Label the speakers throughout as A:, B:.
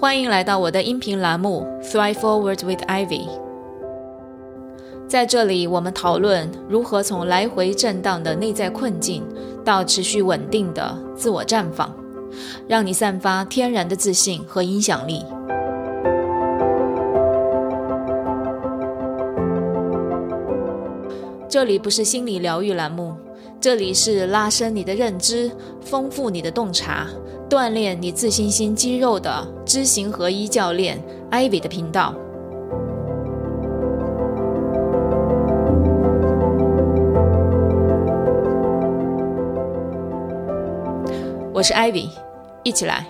A: 欢迎来到我的音频栏目《Thrive Forward with Ivy》。在这里，我们讨论如何从来回震荡的内在困境到持续稳定的自我绽放，让你散发天然的自信和影响力。这里不是心理疗愈栏目，这里是拉伸你的认知、丰富你的洞察、锻炼你自信心肌肉的知行合一教练 Ivy 的频道。我是 Ivy，一起来。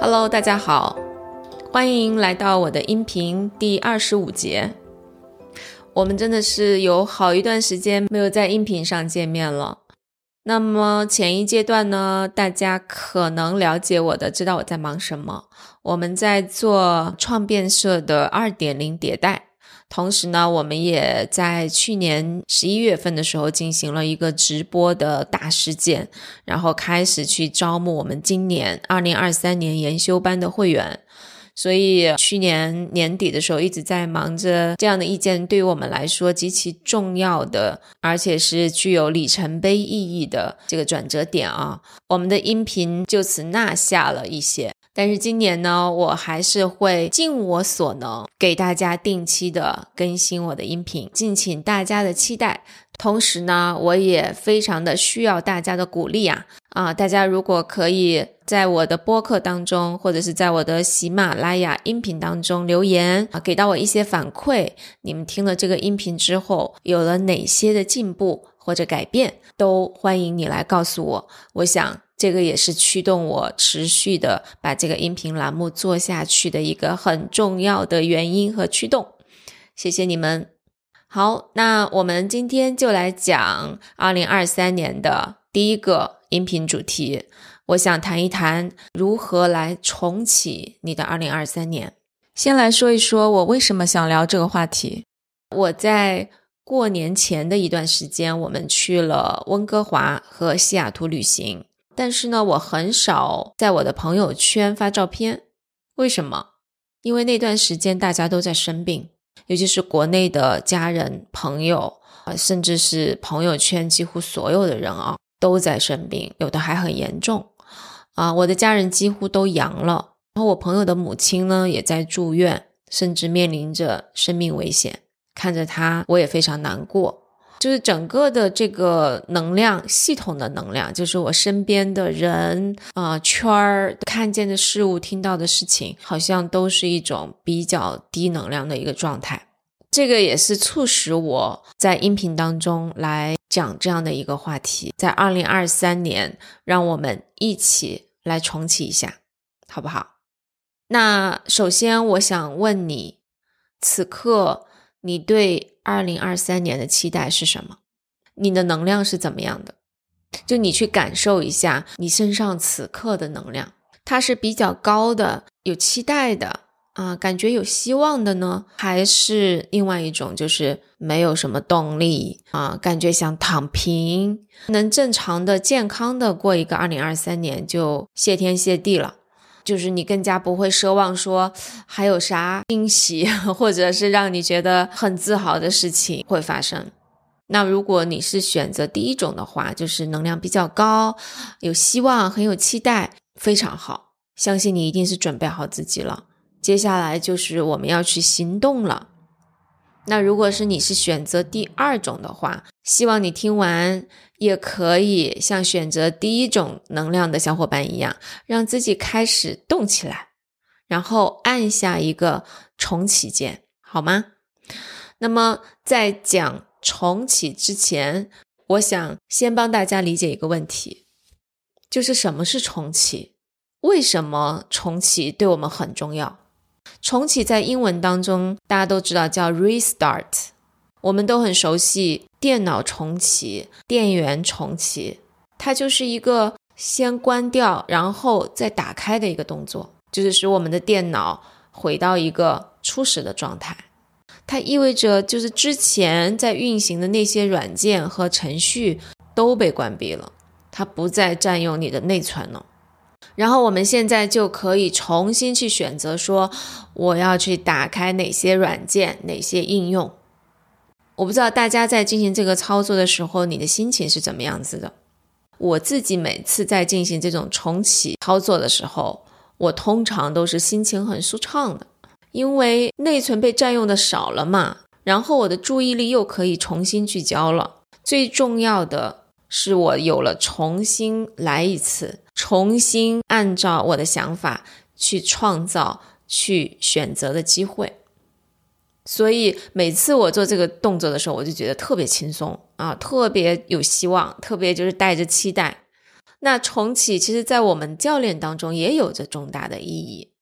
A: Hello，大家好，欢迎来到我的音频第二十五节。我们真的是有好一段时间没有在音频上见面了。那么前一阶段呢，大家可能了解我的，知道我在忙什么。我们在做创变社的二点零迭代。同时呢，我们也在去年十一月份的时候进行了一个直播的大事件，然后开始去招募我们今年二零二三年研修班的会员。所以去年年底的时候一直在忙着这样的一件对于我们来说极其重要的，而且是具有里程碑意义的这个转折点啊，我们的音频就此纳下了一些。但是今年呢，我还是会尽我所能给大家定期的更新我的音频，敬请大家的期待。同时呢，我也非常的需要大家的鼓励啊啊！大家如果可以在我的播客当中，或者是在我的喜马拉雅音频当中留言啊，给到我一些反馈，你们听了这个音频之后有了哪些的进步或者改变，都欢迎你来告诉我。我想。这个也是驱动我持续的把这个音频栏目做下去的一个很重要的原因和驱动。谢谢你们。好，那我们今天就来讲二零二三年的第一个音频主题。我想谈一谈如何来重启你的二零二三年。先来说一说我为什么想聊这个话题。我在过年前的一段时间，我们去了温哥华和西雅图旅行。但是呢，我很少在我的朋友圈发照片，为什么？因为那段时间大家都在生病，尤其是国内的家人、朋友啊，甚至是朋友圈几乎所有的人啊都在生病，有的还很严重啊。我的家人几乎都阳了，然后我朋友的母亲呢也在住院，甚至面临着生命危险，看着他我也非常难过。就是整个的这个能量系统的能量，就是我身边的人啊圈儿看见的事物、听到的事情，好像都是一种比较低能量的一个状态。这个也是促使我在音频当中来讲这样的一个话题。在二零二三年，让我们一起来重启一下，好不好？那首先我想问你，此刻你对？二零二三年的期待是什么？你的能量是怎么样的？就你去感受一下你身上此刻的能量，它是比较高的，有期待的啊，感觉有希望的呢，还是另外一种，就是没有什么动力啊，感觉想躺平，能正常的、健康的过一个二零二三年，就谢天谢地了。就是你更加不会奢望说还有啥惊喜，或者是让你觉得很自豪的事情会发生。那如果你是选择第一种的话，就是能量比较高，有希望，很有期待，非常好。相信你一定是准备好自己了。接下来就是我们要去行动了。那如果是你是选择第二种的话，希望你听完也可以像选择第一种能量的小伙伴一样，让自己开始动起来，然后按下一个重启键，好吗？那么在讲重启之前，我想先帮大家理解一个问题，就是什么是重启？为什么重启对我们很重要？重启在英文当中，大家都知道叫 restart，我们都很熟悉电脑重启、电源重启，它就是一个先关掉，然后再打开的一个动作，就是使我们的电脑回到一个初始的状态。它意味着就是之前在运行的那些软件和程序都被关闭了，它不再占用你的内存了。然后我们现在就可以重新去选择，说我要去打开哪些软件、哪些应用。我不知道大家在进行这个操作的时候，你的心情是怎么样子的。我自己每次在进行这种重启操作的时候，我通常都是心情很舒畅的，因为内存被占用的少了嘛，然后我的注意力又可以重新聚焦了。最重要的是，我有了重新来一次。重新按照我的想法去创造、去选择的机会，所以每次我做这个动作的时候，我就觉得特别轻松啊，特别有希望，特别就是带着期待。那重启其实，在我们教练当中也有着重大的意义，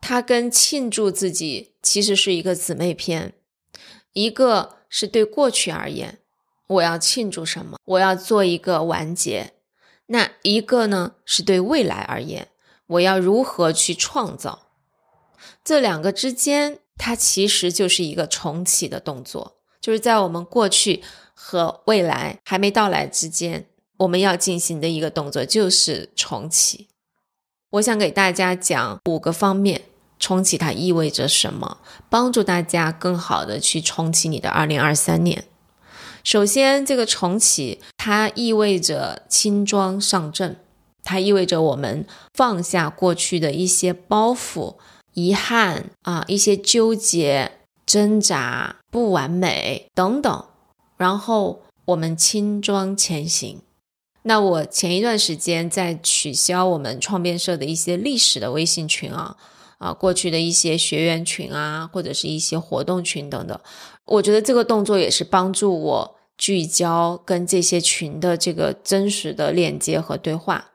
A: 它跟庆祝自己其实是一个姊妹篇，一个是对过去而言，我要庆祝什么，我要做一个完结。那一个呢，是对未来而言，我要如何去创造？这两个之间，它其实就是一个重启的动作，就是在我们过去和未来还没到来之间，我们要进行的一个动作就是重启。我想给大家讲五个方面，重启它意味着什么，帮助大家更好的去重启你的二零二三年。首先，这个重启它意味着轻装上阵，它意味着我们放下过去的一些包袱、遗憾啊、一些纠结、挣扎、不完美等等，然后我们轻装前行。那我前一段时间在取消我们创变社的一些历史的微信群啊啊，过去的一些学员群啊，或者是一些活动群等等，我觉得这个动作也是帮助我。聚焦跟这些群的这个真实的链接和对话。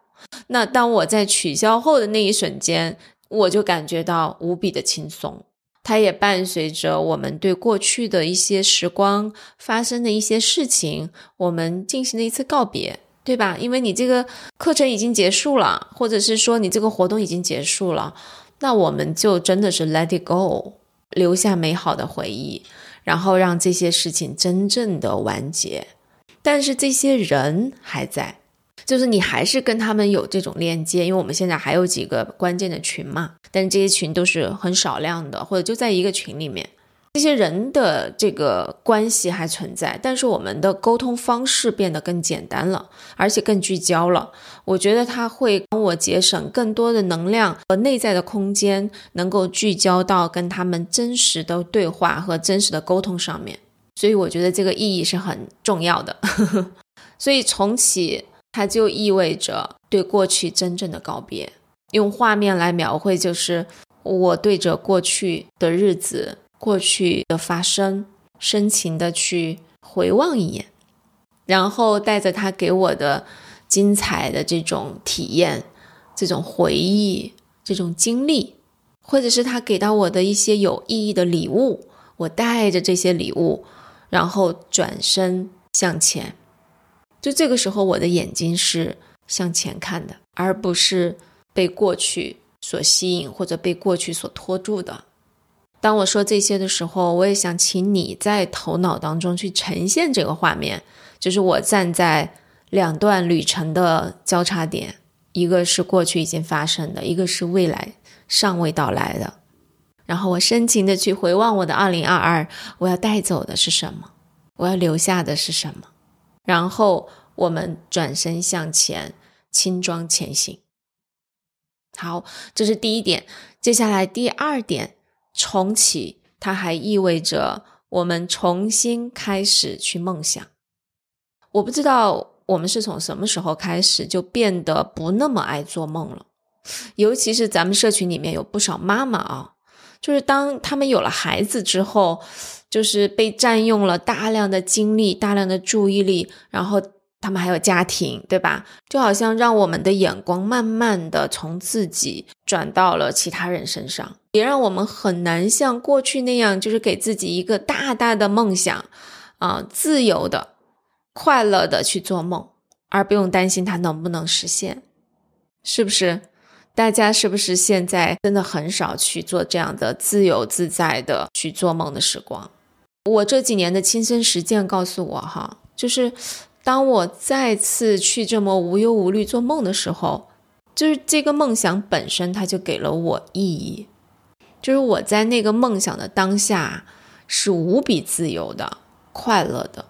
A: 那当我在取消后的那一瞬间，我就感觉到无比的轻松。它也伴随着我们对过去的一些时光发生的一些事情，我们进行了一次告别，对吧？因为你这个课程已经结束了，或者是说你这个活动已经结束了，那我们就真的是 let it go，留下美好的回忆。然后让这些事情真正的完结，但是这些人还在，就是你还是跟他们有这种链接，因为我们现在还有几个关键的群嘛，但是这些群都是很少量的，或者就在一个群里面。这些人的这个关系还存在，但是我们的沟通方式变得更简单了，而且更聚焦了。我觉得它会帮我节省更多的能量和内在的空间，能够聚焦到跟他们真实的对话和真实的沟通上面。所以我觉得这个意义是很重要的。所以重启它就意味着对过去真正的告别。用画面来描绘，就是我对着过去的日子。过去的发生，深情的去回望一眼，然后带着他给我的精彩的这种体验、这种回忆、这种经历，或者是他给到我的一些有意义的礼物，我带着这些礼物，然后转身向前。就这个时候，我的眼睛是向前看的，而不是被过去所吸引或者被过去所拖住的。当我说这些的时候，我也想请你在头脑当中去呈现这个画面，就是我站在两段旅程的交叉点，一个是过去已经发生的，一个是未来尚未到来的。然后我深情的去回望我的二零二二，我要带走的是什么？我要留下的是什么？然后我们转身向前，轻装前行。好，这是第一点。接下来第二点。重启，它还意味着我们重新开始去梦想。我不知道我们是从什么时候开始就变得不那么爱做梦了，尤其是咱们社群里面有不少妈妈啊，就是当他们有了孩子之后，就是被占用了大量的精力、大量的注意力，然后。他们还有家庭，对吧？就好像让我们的眼光慢慢的从自己转到了其他人身上，也让我们很难像过去那样，就是给自己一个大大的梦想，啊，自由的、快乐的去做梦，而不用担心它能不能实现，是不是？大家是不是现在真的很少去做这样的自由自在的去做梦的时光？我这几年的亲身实践告诉我，哈，就是。当我再次去这么无忧无虑做梦的时候，就是这个梦想本身，它就给了我意义。就是我在那个梦想的当下是无比自由的、快乐的，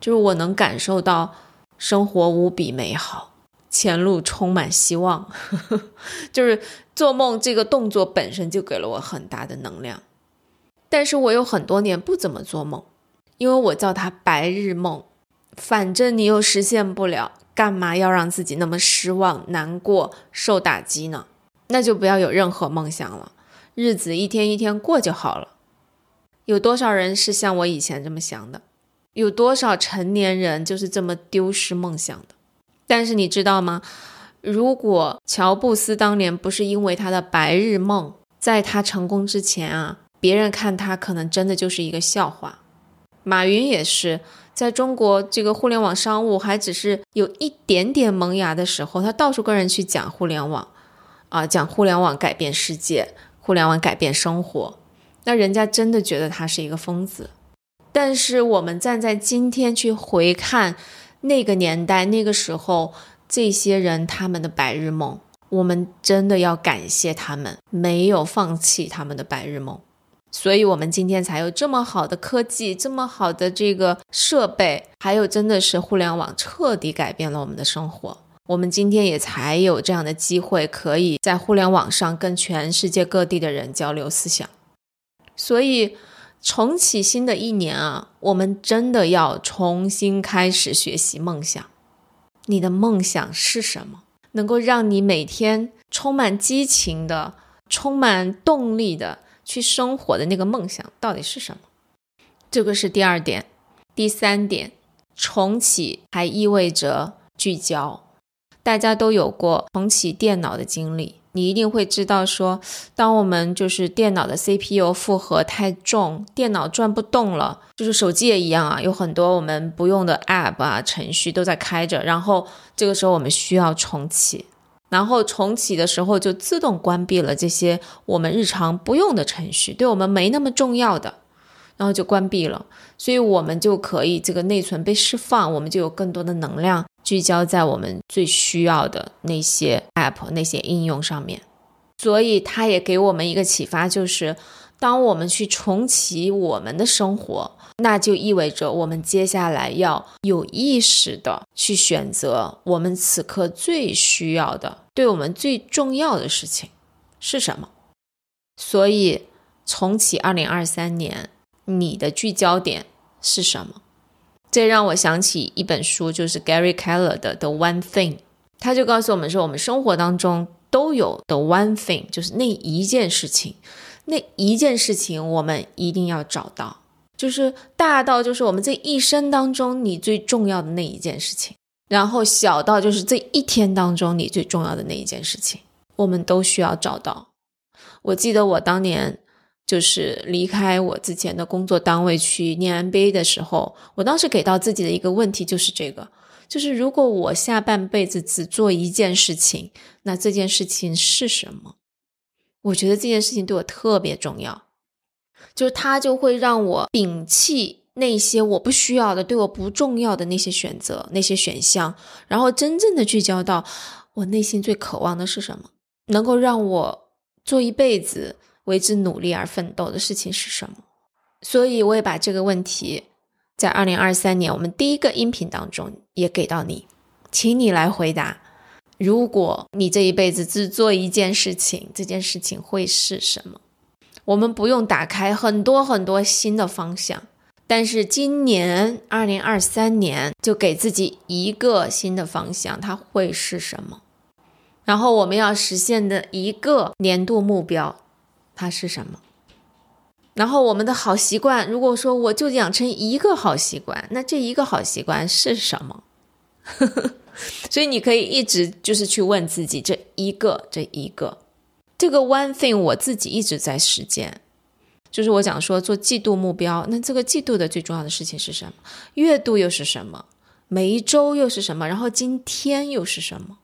A: 就是我能感受到生活无比美好，前路充满希望。就是做梦这个动作本身就给了我很大的能量。但是我有很多年不怎么做梦，因为我叫它白日梦。反正你又实现不了，干嘛要让自己那么失望、难过、受打击呢？那就不要有任何梦想了，日子一天一天过就好了。有多少人是像我以前这么想的？有多少成年人就是这么丢失梦想的？但是你知道吗？如果乔布斯当年不是因为他的白日梦，在他成功之前啊。别人看他可能真的就是一个笑话，马云也是在中国这个互联网商务还只是有一点点萌芽的时候，他到处跟人去讲互联网，啊，讲互联网改变世界，互联网改变生活，那人家真的觉得他是一个疯子。但是我们站在今天去回看那个年代、那个时候这些人他们的白日梦，我们真的要感谢他们没有放弃他们的白日梦。所以，我们今天才有这么好的科技，这么好的这个设备，还有真的是互联网彻底改变了我们的生活。我们今天也才有这样的机会，可以在互联网上跟全世界各地的人交流思想。所以，重启新的一年啊，我们真的要重新开始学习梦想。你的梦想是什么？能够让你每天充满激情的、充满动力的？去生活的那个梦想到底是什么？这个是第二点。第三点，重启还意味着聚焦。大家都有过重启电脑的经历，你一定会知道，说当我们就是电脑的 CPU 负荷太重，电脑转不动了，就是手机也一样啊，有很多我们不用的 App 啊程序都在开着，然后这个时候我们需要重启。然后重启的时候就自动关闭了这些我们日常不用的程序，对我们没那么重要的，然后就关闭了，所以我们就可以这个内存被释放，我们就有更多的能量聚焦在我们最需要的那些 app 那些应用上面。所以它也给我们一个启发，就是当我们去重启我们的生活。那就意味着我们接下来要有意识的去选择我们此刻最需要的、对我们最重要的事情是什么。所以，重启二零二三年，你的聚焦点是什么？这让我想起一本书，就是 Gary Keller 的《The One Thing》，他就告诉我们说，我们生活当中都有 The One Thing，就是那一件事情，那一件事情我们一定要找到。就是大到就是我们这一生当中你最重要的那一件事情，然后小到就是这一天当中你最重要的那一件事情，我们都需要找到。我记得我当年就是离开我之前的工作单位去念 MBA 的时候，我当时给到自己的一个问题就是这个，就是如果我下半辈子只做一件事情，那这件事情是什么？我觉得这件事情对我特别重要。就是它就会让我摒弃那些我不需要的、对我不重要的那些选择、那些选项，然后真正的聚焦到我内心最渴望的是什么，能够让我做一辈子为之努力而奋斗的事情是什么。所以，我也把这个问题在二零二三年我们第一个音频当中也给到你，请你来回答：如果你这一辈子只做一件事情，这件事情会是什么？我们不用打开很多很多新的方向，但是今年二零二三年就给自己一个新的方向，它会是什么？然后我们要实现的一个年度目标，它是什么？然后我们的好习惯，如果说我就养成一个好习惯，那这一个好习惯是什么？所以你可以一直就是去问自己这一个这一个。这个 one thing 我自己一直在实践，就是我讲说做季度目标，那这个季度的最重要的事情是什么？月度又是什么？每一周又是什么？然后今天又是什么？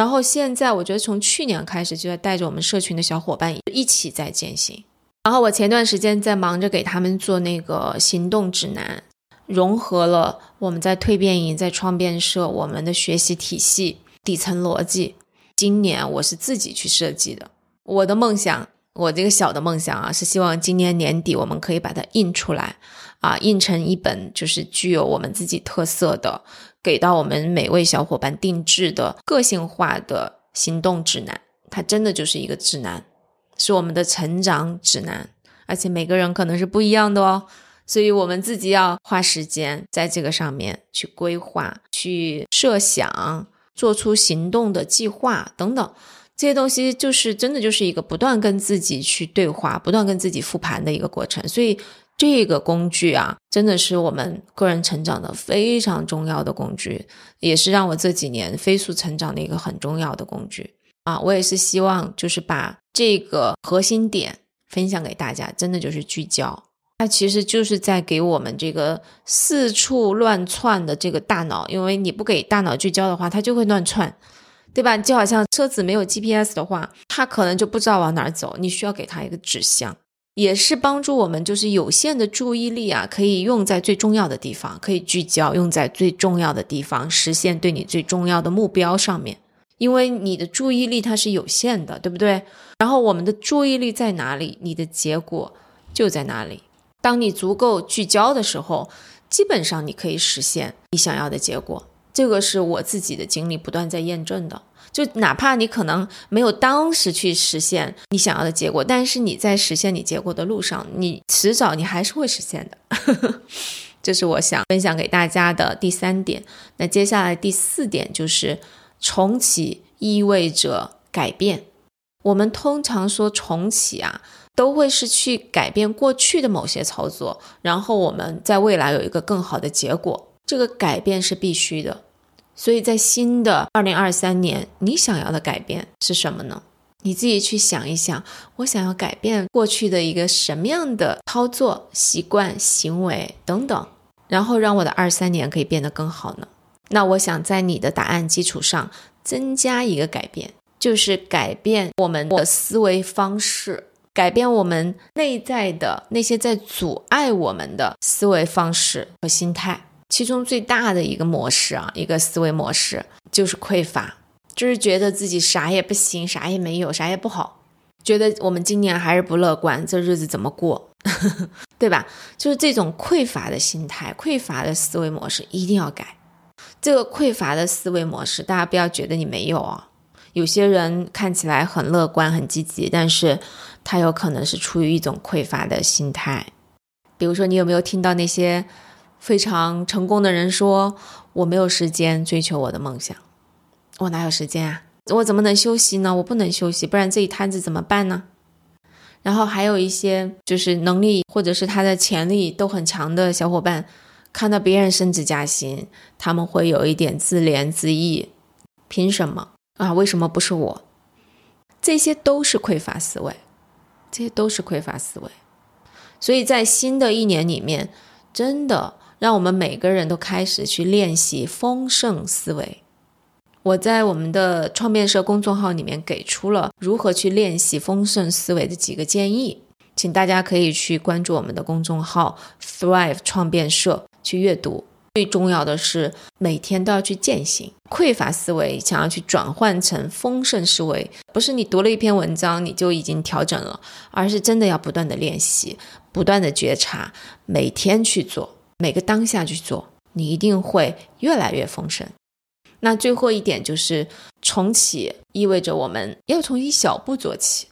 A: 然后现在我觉得从去年开始就在带着我们社群的小伙伴一起在践行。然后我前段时间在忙着给他们做那个行动指南，融合了我们在蜕变营、在创变社我们的学习体系底层逻辑。今年我是自己去设计的，我的梦想，我这个小的梦想啊，是希望今年年底我们可以把它印出来，啊，印成一本就是具有我们自己特色的，给到我们每位小伙伴定制的个性化的行动指南。它真的就是一个指南，是我们的成长指南，而且每个人可能是不一样的哦，所以我们自己要花时间在这个上面去规划、去设想。做出行动的计划等等，这些东西就是真的就是一个不断跟自己去对话、不断跟自己复盘的一个过程。所以这个工具啊，真的是我们个人成长的非常重要的工具，也是让我这几年飞速成长的一个很重要的工具啊！我也是希望就是把这个核心点分享给大家，真的就是聚焦。它其实就是在给我们这个四处乱窜的这个大脑，因为你不给大脑聚焦的话，它就会乱窜，对吧？就好像车子没有 GPS 的话，它可能就不知道往哪儿走。你需要给它一个指向，也是帮助我们，就是有限的注意力啊，可以用在最重要的地方，可以聚焦用在最重要的地方，实现对你最重要的目标上面。因为你的注意力它是有限的，对不对？然后我们的注意力在哪里，你的结果就在哪里。当你足够聚焦的时候，基本上你可以实现你想要的结果。这个是我自己的经历不断在验证的。就哪怕你可能没有当时去实现你想要的结果，但是你在实现你结果的路上，你迟早你还是会实现的。这是我想分享给大家的第三点。那接下来第四点就是重启意味着改变。我们通常说重启啊。都会是去改变过去的某些操作，然后我们在未来有一个更好的结果。这个改变是必须的，所以在新的二零二三年，你想要的改变是什么呢？你自己去想一想，我想要改变过去的一个什么样的操作习惯、行为等等，然后让我的二三年可以变得更好呢？那我想在你的答案基础上增加一个改变，就是改变我们的思维方式。改变我们内在的那些在阻碍我们的思维方式和心态，其中最大的一个模式啊，一个思维模式就是匮乏，就是觉得自己啥也不行，啥也没有，啥也不好，觉得我们今年还是不乐观，这日子怎么过，对吧？就是这种匮乏的心态、匮乏的思维模式一定要改。这个匮乏的思维模式，大家不要觉得你没有啊。有些人看起来很乐观、很积极，但是他有可能是出于一种匮乏的心态。比如说，你有没有听到那些非常成功的人说：“我没有时间追求我的梦想，我哪有时间啊？我怎么能休息呢？我不能休息，不然这一摊子怎么办呢？”然后还有一些就是能力或者是他的潜力都很强的小伙伴，看到别人升职加薪，他们会有一点自怜自艾：“凭什么？”啊，为什么不是我？这些都是匮乏思维，这些都是匮乏思维。所以在新的一年里面，真的让我们每个人都开始去练习丰盛思维。我在我们的创变社公众号里面给出了如何去练习丰盛思维的几个建议，请大家可以去关注我们的公众号 Thrive 创变社去阅读。最重要的是每天都要去践行匮乏思维，想要去转换成丰盛思维，不是你读了一篇文章你就已经调整了，而是真的要不断的练习，不断的觉察，每天去做，每个当下去做，你一定会越来越丰盛。那最后一点就是重启，意味着我们要从一小步做起，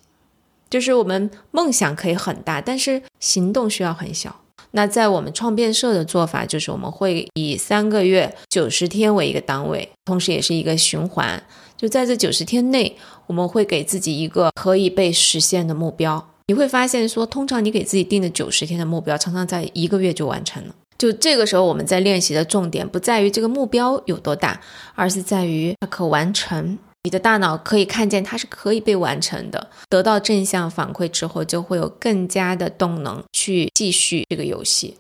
A: 就是我们梦想可以很大，但是行动需要很小。那在我们创变社的做法，就是我们会以三个月、九十天为一个单位，同时也是一个循环。就在这九十天内，我们会给自己一个可以被实现的目标。你会发现，说通常你给自己定的九十天的目标，常常在一个月就完成了。就这个时候，我们在练习的重点不在于这个目标有多大，而是在于它可完成。你的大脑可以看见它是可以被完成的，得到正向反馈之后，就会有更加的动能去继续这个游戏。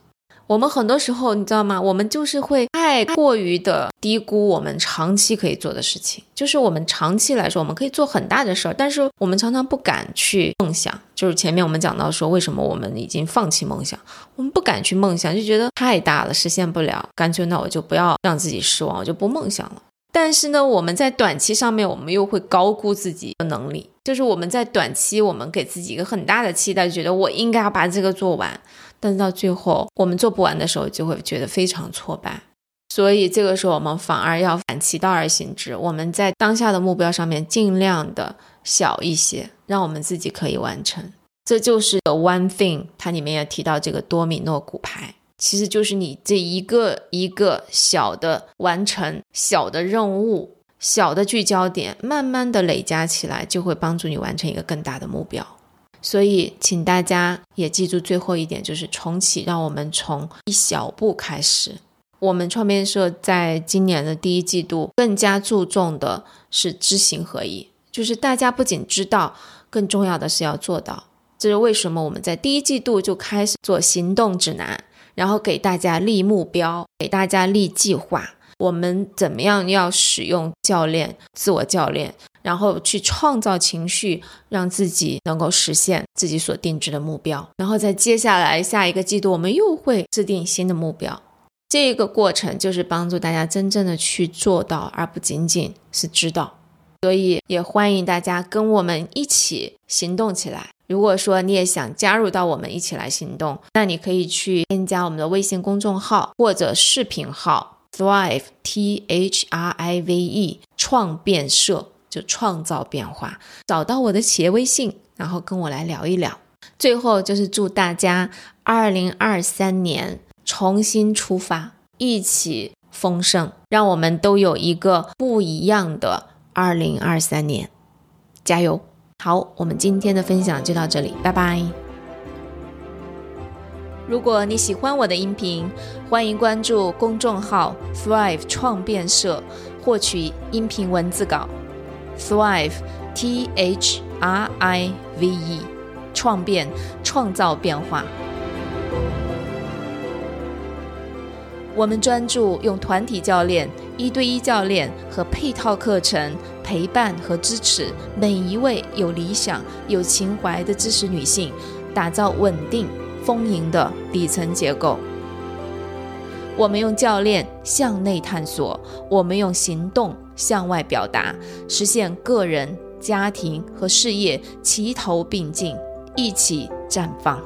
A: 我们很多时候，你知道吗？我们就是会太过于的低估我们长期可以做的事情。就是我们长期来说，我们可以做很大的事儿，但是我们常常不敢去梦想。就是前面我们讲到说，为什么我们已经放弃梦想？我们不敢去梦想，就觉得太大了，实现不了，干脆那我就不要让自己失望，我就不梦想了。但是呢，我们在短期上面，我们又会高估自己的能力。就是我们在短期，我们给自己一个很大的期待，觉得我应该要把这个做完。但是到最后，我们做不完的时候，就会觉得非常挫败。所以这个时候，我们反而要反其道而行之。我们在当下的目标上面尽量的小一些，让我们自己可以完成。这就是 The One Thing，它里面也提到这个多米诺骨牌，其实就是你这一个一个小的完成、小的任务、小的聚焦点，慢慢的累加起来，就会帮助你完成一个更大的目标。所以，请大家也记住最后一点，就是重启，让我们从一小步开始。我们创变社在今年的第一季度更加注重的是知行合一，就是大家不仅知道，更重要的是要做到。这是为什么我们在第一季度就开始做行动指南，然后给大家立目标，给大家立计划。我们怎么样要使用教练、自我教练？然后去创造情绪，让自己能够实现自己所定制的目标。然后在接下来下一个季度，我们又会制定新的目标。这个过程就是帮助大家真正的去做到，而不仅仅是知道。所以也欢迎大家跟我们一起行动起来。如果说你也想加入到我们一起来行动，那你可以去添加我们的微信公众号或者视频号 Thrive T H R I V E 创变社。就创造变化，找到我的企业微信，然后跟我来聊一聊。最后就是祝大家二零二三年重新出发，一起丰盛，让我们都有一个不一样的二零二三年，加油！好，我们今天的分享就到这里，拜拜。如果你喜欢我的音频，欢迎关注公众号 Thrive 创变社，获取音频文字稿。Thrive, T H R I V E，创变，创造变化。我们专注用团体教练、一对一教练和配套课程陪伴和支持每一位有理想、有情怀的知识女性，打造稳定、丰盈的底层结构。我们用教练向内探索，我们用行动向外表达，实现个人、家庭和事业齐头并进，一起绽放。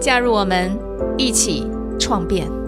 A: 加入我们，一起创变。